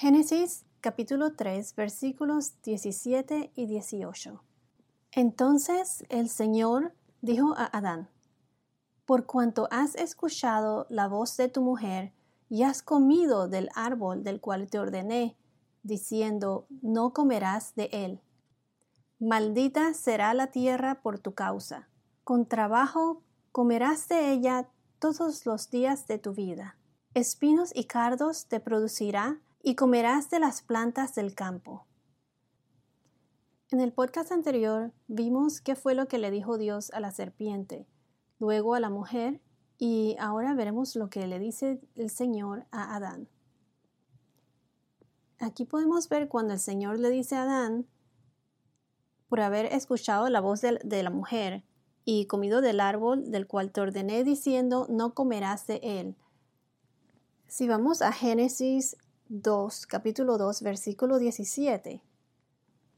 Génesis capítulo 3 versículos 17 y 18. Entonces el Señor dijo a Adán, Por cuanto has escuchado la voz de tu mujer y has comido del árbol del cual te ordené, diciendo, No comerás de él. Maldita será la tierra por tu causa. Con trabajo comerás de ella todos los días de tu vida. Espinos y cardos te producirá y comerás de las plantas del campo. En el podcast anterior vimos qué fue lo que le dijo Dios a la serpiente, luego a la mujer y ahora veremos lo que le dice el Señor a Adán. Aquí podemos ver cuando el Señor le dice a Adán, por haber escuchado la voz de, la mujer y comido del árbol del cual te ordené diciendo, no comerás de él. Si vamos a Génesis 2, capítulo 2, versículo 17.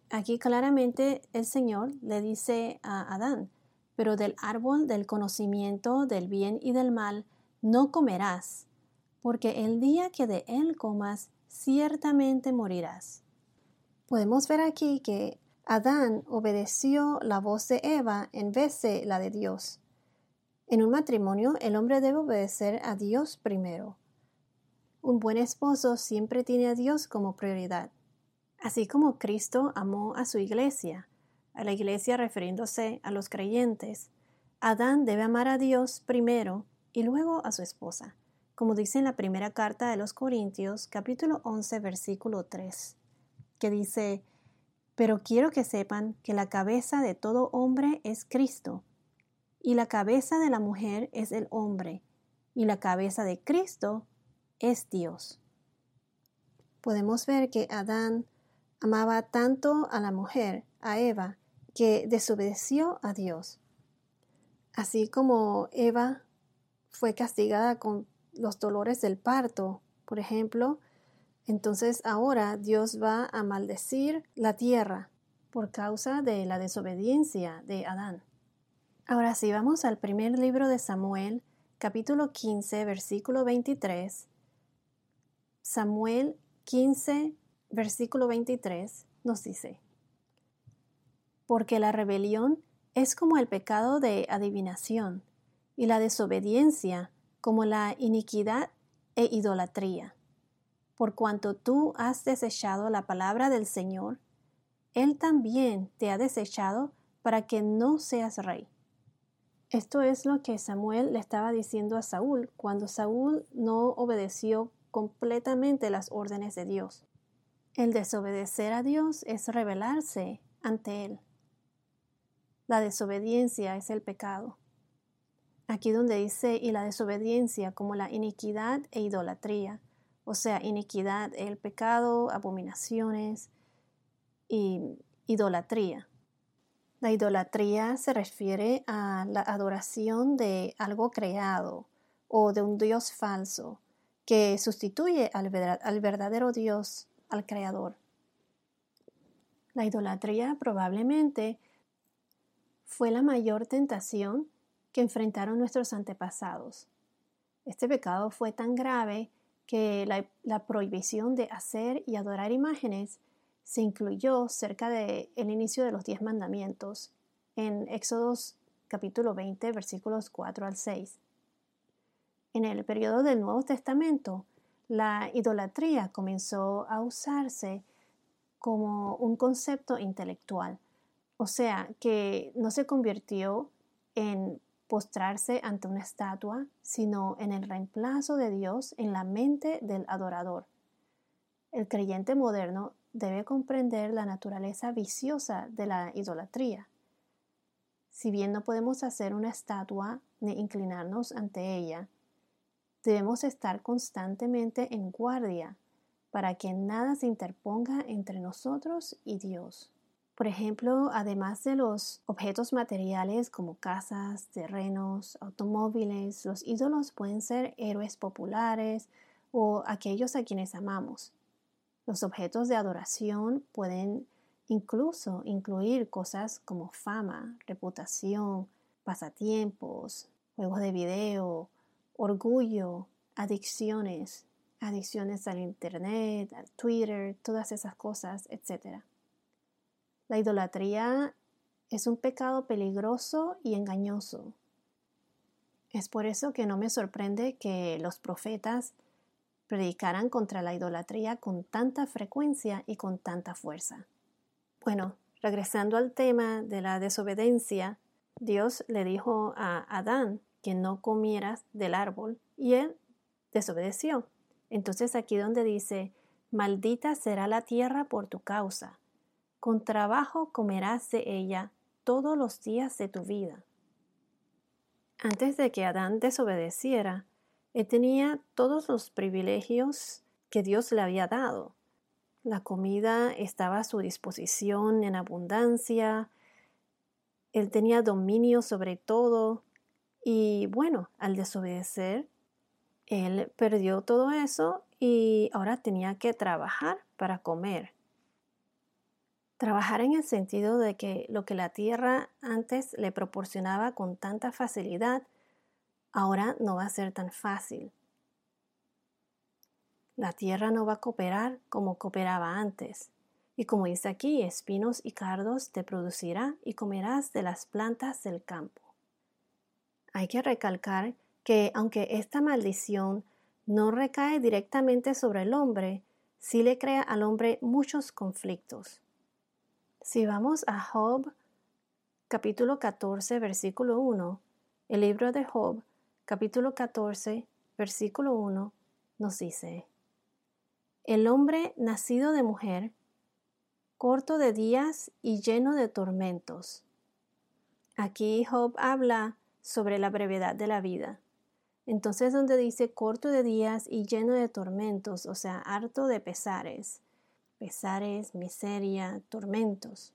Aquí claramente el Señor le dice a Adán, pero del árbol del conocimiento del bien y del mal no comerás, porque el día que de él comas, ciertamente morirás. Podemos ver aquí que Adán obedeció la voz de Eva en vez de la de Dios. En un matrimonio, el hombre debe obedecer a Dios primero. Un buen esposo siempre tiene a Dios como prioridad. Así como Cristo amó a su iglesia, a la iglesia refiriéndose a los creyentes, Adán debe amar a Dios primero y luego a su esposa, como dice en la primera carta de los Corintios capítulo 11 versículo 3, que dice, Pero quiero que sepan que la cabeza de todo hombre es Cristo, y la cabeza de la mujer es el hombre, y la cabeza de Cristo es Dios. Podemos ver que Adán amaba tanto a la mujer, a Eva, que desobedeció a Dios. Así como Eva fue castigada con los dolores del parto, por ejemplo, entonces ahora Dios va a maldecir la tierra por causa de la desobediencia de Adán. Ahora sí, vamos al primer libro de Samuel, capítulo 15, versículo 23, Samuel 15, versículo 23 nos dice, Porque la rebelión es como el pecado de adivinación, y la desobediencia como la iniquidad e idolatría. Por cuanto tú has desechado la palabra del Señor, Él también te ha desechado para que no seas rey. Esto es lo que Samuel le estaba diciendo a Saúl cuando Saúl no obedeció completamente las órdenes de Dios. El desobedecer a Dios es rebelarse ante Él. La desobediencia es el pecado. Aquí donde dice y la desobediencia como la iniquidad e idolatría, o sea, iniquidad, el pecado, abominaciones y idolatría. La idolatría se refiere a la adoración de algo creado o de un Dios falso que sustituye al, verdadero Dios, al Creador. La idolatría probablemente fue la mayor tentación que enfrentaron nuestros antepasados. Este pecado fue tan grave que la, prohibición de hacer y adorar imágenes se incluyó cerca del el inicio de los diez mandamientos en Éxodos capítulo 20 versículos 4 al 6. En el periodo del Nuevo Testamento, la idolatría comenzó a usarse como un concepto intelectual, o sea, que no se convirtió en postrarse ante una estatua, sino en el reemplazo de Dios en la mente del adorador. El creyente moderno debe comprender la naturaleza viciosa de la idolatría. Si bien no podemos hacer una estatua ni inclinarnos ante ella, Debemos estar constantemente en guardia para que nada se interponga entre nosotros y Dios. Por ejemplo, además de los objetos materiales como casas, terrenos, automóviles, los ídolos pueden ser héroes populares o aquellos a quienes amamos. Los objetos de adoración pueden incluso incluir cosas como fama, reputación, pasatiempos, juegos de video, orgullo, adicciones, adicciones al Internet, al Twitter, todas esas cosas, etc. La idolatría es un pecado peligroso y engañoso. Es por eso que no me sorprende que los profetas predicaran contra la idolatría con tanta frecuencia y con tanta fuerza. Bueno, regresando al tema de la desobediencia, Dios le dijo a Adán que no comieras del árbol y él desobedeció. Entonces aquí donde dice, maldita será la tierra por tu causa, con trabajo comerás de ella todos los días de tu vida. Antes de que Adán desobedeciera, él tenía todos los privilegios que Dios le había dado. La comida estaba a su disposición en abundancia, él tenía dominio sobre todo y bueno, al desobedecer, él perdió todo eso y ahora tenía que trabajar para comer. Trabajar en el sentido de que lo que la tierra antes le proporcionaba con tanta facilidad, ahora no va a ser tan fácil. La tierra no va a cooperar como cooperaba antes. Y como dice aquí, espinos y cardos te producirá y comerás de las plantas del campo. Hay que recalcar que aunque esta maldición no recae directamente sobre el hombre, sí le crea al hombre muchos conflictos. Si vamos a Job capítulo 14 versículo 1, el libro de Job capítulo 14 versículo 1 nos dice, El hombre nacido de mujer, corto de días y lleno de tormentos. Aquí Job habla sobre la brevedad de la vida. Entonces donde dice corto de días y lleno de tormentos, o sea, harto de pesares, pesares, miseria, tormentos.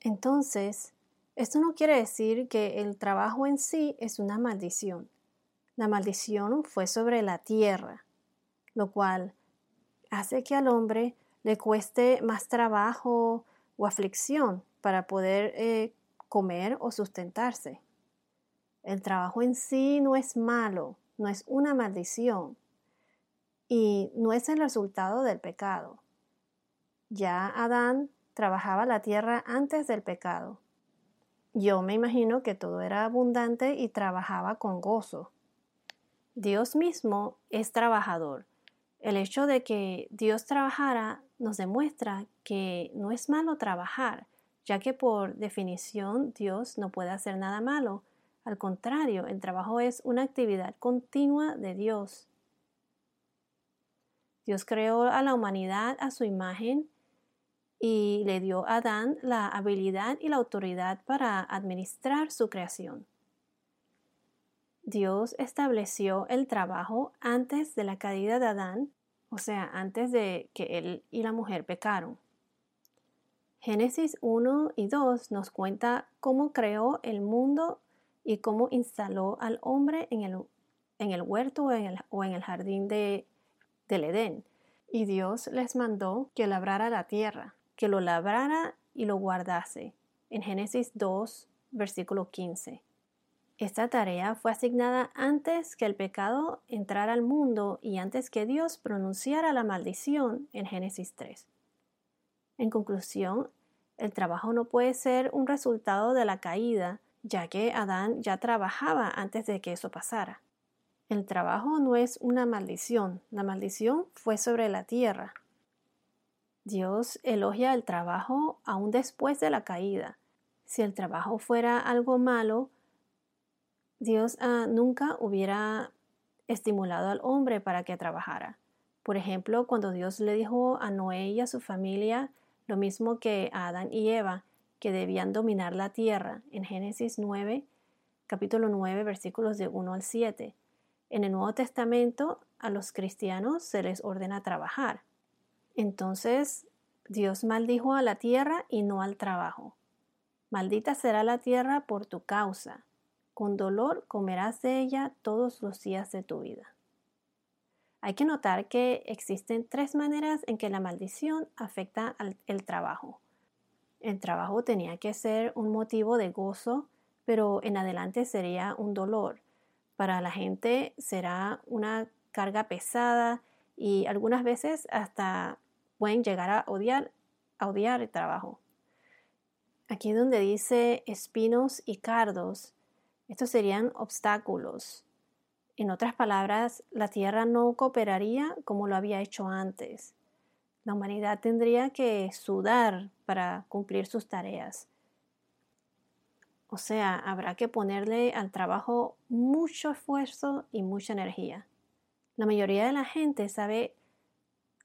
Entonces, esto no quiere decir que el trabajo en sí es una maldición. La maldición fue sobre la tierra, lo cual hace que al hombre le cueste más trabajo o aflicción para poder eh, comer o sustentarse. El trabajo en sí no es malo, no es una maldición y no es el resultado del pecado. Ya Adán trabajaba la tierra antes del pecado. Yo me imagino que todo era abundante y trabajaba con gozo. Dios mismo es trabajador. El hecho de que Dios trabajara nos demuestra que no es malo trabajar, ya que por definición Dios no puede hacer nada malo. Al contrario, el trabajo es una actividad continua de Dios. Dios creó a la humanidad a su imagen y le dio a Adán la habilidad y la autoridad para administrar su creación. Dios estableció el trabajo antes de la caída de Adán, o sea, antes de que él y la mujer pecaron. Génesis 1 y 2 nos cuenta cómo creó el mundo y cómo instaló al hombre en el, en el huerto o en el, o en el jardín de, del Edén. Y Dios les mandó que labrara la tierra que lo labrara y lo guardase. En Génesis 2, versículo 15. Esta tarea fue asignada antes que el pecado entrara al mundo y antes que Dios pronunciara la maldición en Génesis 3. En conclusión, el trabajo no puede ser un resultado de la caída, ya que Adán ya trabajaba antes de que eso pasara. El trabajo no es una maldición, la maldición fue sobre la tierra. Dios elogia el trabajo aún después de la caída. Si el trabajo fuera algo malo, Dios ah, nunca hubiera estimulado al hombre para que trabajara. Por ejemplo, cuando Dios le dijo a Noé y a su familia lo mismo que a Adán y Eva, que debían dominar la tierra, en Génesis 9, capítulo 9, versículos de 1 al 7. En el Nuevo Testamento a los cristianos se les ordena trabajar. Entonces Dios maldijo a la tierra y no al trabajo. Maldita será la tierra por tu causa. Con dolor comerás de ella todos los días de tu vida. Hay que notar que existen tres maneras en que la maldición afecta al trabajo. El trabajo tenía que ser un motivo de gozo, pero en adelante sería un dolor. Para la gente será una carga pesada y algunas veces hasta pueden llegar a odiar, a odiar el trabajo. Aquí donde dice espinos y cardos, estos serían obstáculos. En otras palabras, la Tierra no cooperaría como lo había hecho antes. La humanidad tendría que sudar para cumplir sus tareas. O sea, habrá que ponerle al trabajo mucho esfuerzo y mucha energía. La mayoría de la gente sabe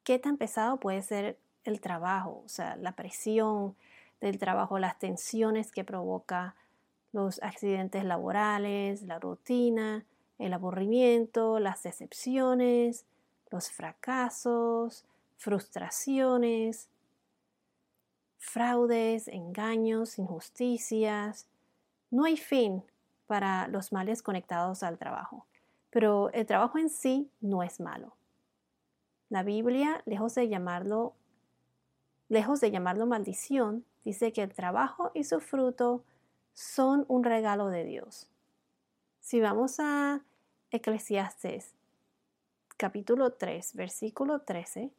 qué tan pesado puede ser el trabajo, o sea, la presión del trabajo, las tensiones que provoca, los accidentes laborales, la rutina, el aburrimiento, las decepciones, los fracasos, frustraciones, fraudes, engaños, injusticias. No hay fin para los males conectados al trabajo, pero el trabajo en sí no es malo. La Biblia, lejos de llamarlo lejos de llamarlo maldición, dice que el trabajo y su fruto son un regalo de Dios. Si vamos a Eclesiastes capítulo 3, versículo 13,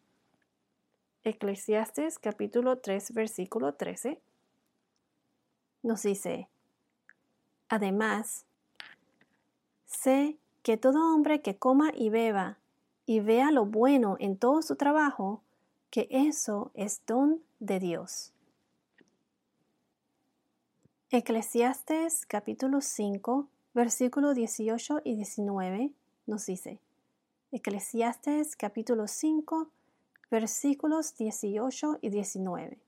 Eclesiastes capítulo 3, versículo 13, nos dice, además, sé que todo hombre que coma y beba y vea lo bueno en todo su trabajo, que eso es don de Dios. Eclesiastes capítulo 5, versículos 18 y 19 nos dice, Eclesiastes capítulo 5, versículos 18 y 19.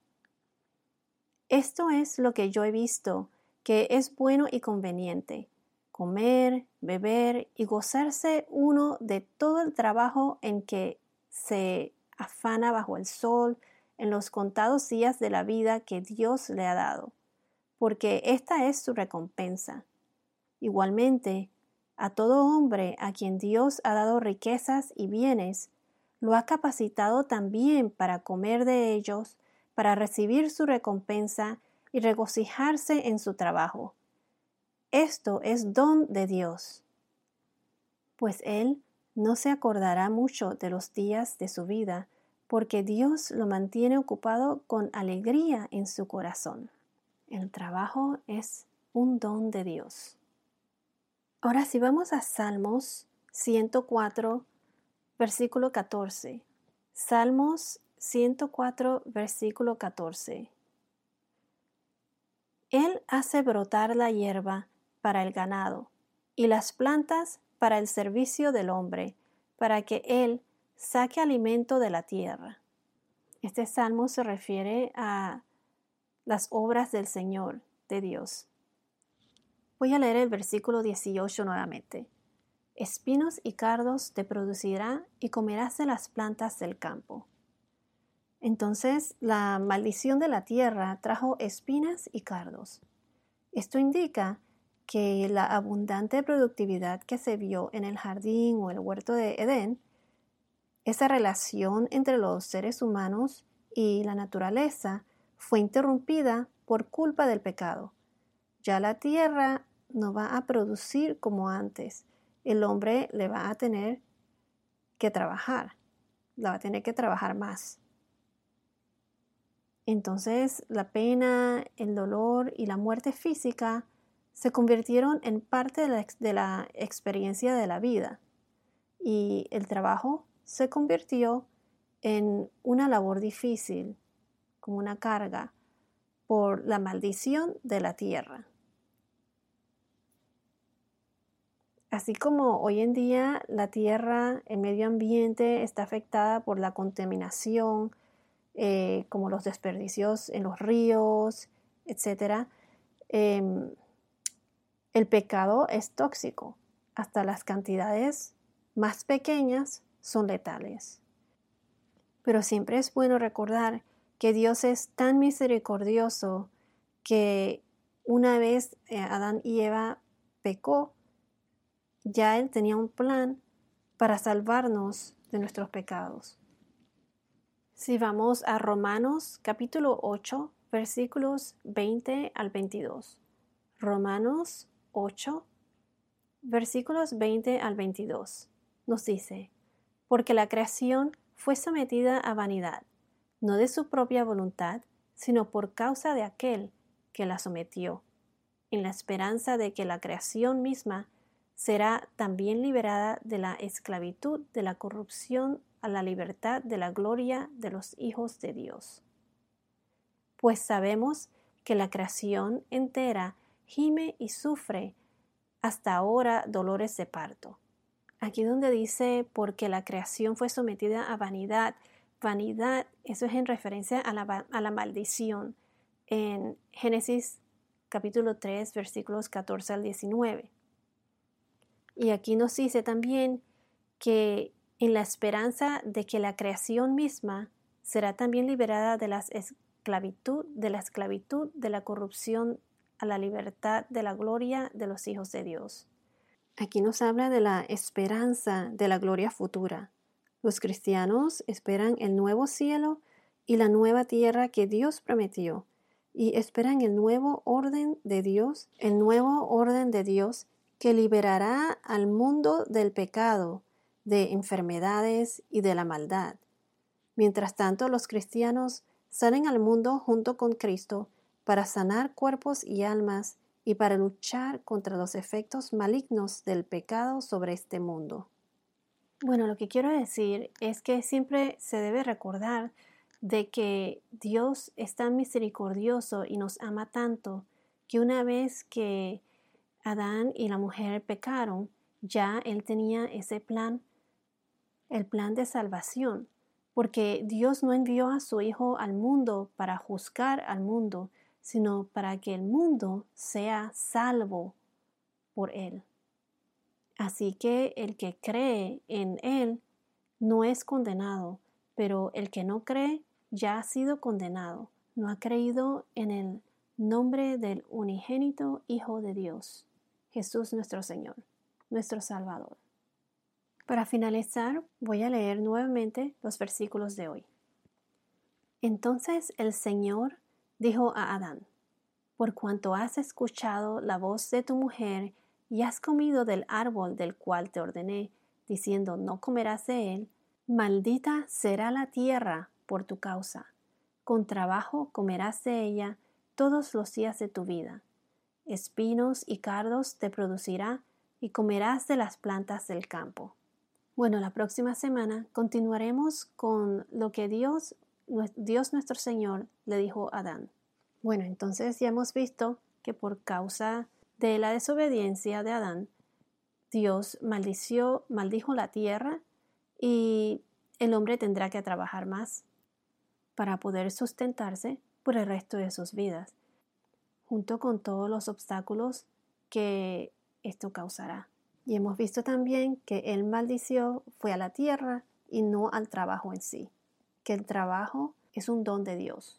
Esto es lo que yo he visto, que es bueno y conveniente, comer, beber y gozarse uno de todo el trabajo en que se afana bajo el sol en los contados días de la vida que Dios le ha dado, porque esta es su recompensa. Igualmente, a todo hombre a quien Dios ha dado riquezas y bienes, lo ha capacitado también para comer de ellos, para recibir su recompensa y regocijarse en su trabajo. Esto es don de Dios. Pues Él no se acordará mucho de los días de su vida, porque Dios lo mantiene ocupado con alegría en su corazón. El trabajo es un don de Dios. Ahora si vamos a Salmos 104, versículo 14. Salmos 104, versículo 14. Él hace brotar la hierba para el ganado y las plantas para el servicio del hombre, para que Él saque alimento de la tierra. Este salmo se refiere a las obras del Señor, de Dios. Voy a leer el versículo 18 nuevamente. Espinos y cardos te producirá y comerás de las plantas del campo. Entonces la maldición de la tierra trajo espinas y cardos. Esto indica que la abundante productividad que se vio en el jardín o el huerto de Edén, esa relación entre los seres humanos y la naturaleza fue interrumpida por culpa del pecado. Ya la tierra no va a producir como antes, el hombre le va a tener que trabajar, la va a tener que trabajar más. Entonces la pena, el dolor y la muerte física se convirtieron en parte de la, de la, experiencia de la vida y el trabajo se convirtió en una labor difícil, como una carga, por la maldición de la tierra. Así como hoy en día la tierra, el medio ambiente está afectada por la contaminación, eh, como los desperdicios en los ríos, etc., em, el pecado es tóxico. Hasta las cantidades más pequeñas son letales. Pero siempre es bueno recordar que Dios es tan misericordioso que una vez eh, Adán y Eva pecó, ya Él tenía un plan para salvarnos de nuestros pecados. Si vamos a Romanos capítulo 8, versículos 20 al 22. Romanos 8, versículos 20 al 22. Nos dice, porque la creación fue sometida a vanidad, no de su propia voluntad, sino por causa de aquel que la sometió, en la esperanza de que la creación misma será también liberada de la esclavitud de la corrupción a la libertad de la gloria de los hijos de Dios. Pues sabemos que la creación entera gime y sufre hasta ahora dolores de parto. Aquí donde dice porque la creación fue sometida a vanidad, vanidad, eso es en referencia a la, maldición en Génesis capítulo 3 versículos 14 al 19. Y aquí nos dice también que en la esperanza de que la creación misma será también liberada de la esclavitud, de la esclavitud, de la corrupción a la libertad de la gloria de los hijos de Dios. Aquí nos habla de la esperanza de la gloria futura. Los cristianos esperan el nuevo cielo y la nueva tierra que Dios prometió y esperan el nuevo orden de Dios, el nuevo orden de Dios que liberará al mundo del pecado, de enfermedades y de la maldad. Mientras tanto, los cristianos salen al mundo junto con Cristo para sanar cuerpos y almas y para luchar contra los efectos malignos del pecado sobre este mundo. Bueno, lo que quiero decir es que siempre se debe recordar de que Dios es tan misericordioso y nos ama tanto que una vez que Adán y la mujer pecaron, ya Él tenía ese plan, el plan de salvación, porque Dios no envió a su Hijo al mundo para juzgar al mundo, sino para que el mundo sea salvo por Él. Así que el que cree en Él no es condenado, pero el que no cree ya ha sido condenado, no ha creído en el nombre del unigénito Hijo de Dios. Jesús nuestro Señor, nuestro Salvador. Para finalizar, voy a leer nuevamente los versículos de hoy. Entonces el Señor dijo a Adán, por cuanto has escuchado la voz de tu mujer y has comido del árbol del cual te ordené, diciendo no comerás de él, maldita será la tierra por tu causa. Con trabajo comerás de ella todos los días de tu vida espinos y cardos te producirá y comerás de las plantas del campo. Bueno, la próxima semana continuaremos con lo que Dios, Dios nuestro Señor le dijo a Adán. Bueno, entonces ya hemos visto que por causa de la desobediencia de Adán, Dios maldició, maldijo la tierra y el hombre tendrá que trabajar más para poder sustentarse por el resto de sus vidas junto con todos los obstáculos que esto causará. Y hemos visto también que el maldició fue a la tierra y no al trabajo en sí, que el trabajo es un don de Dios.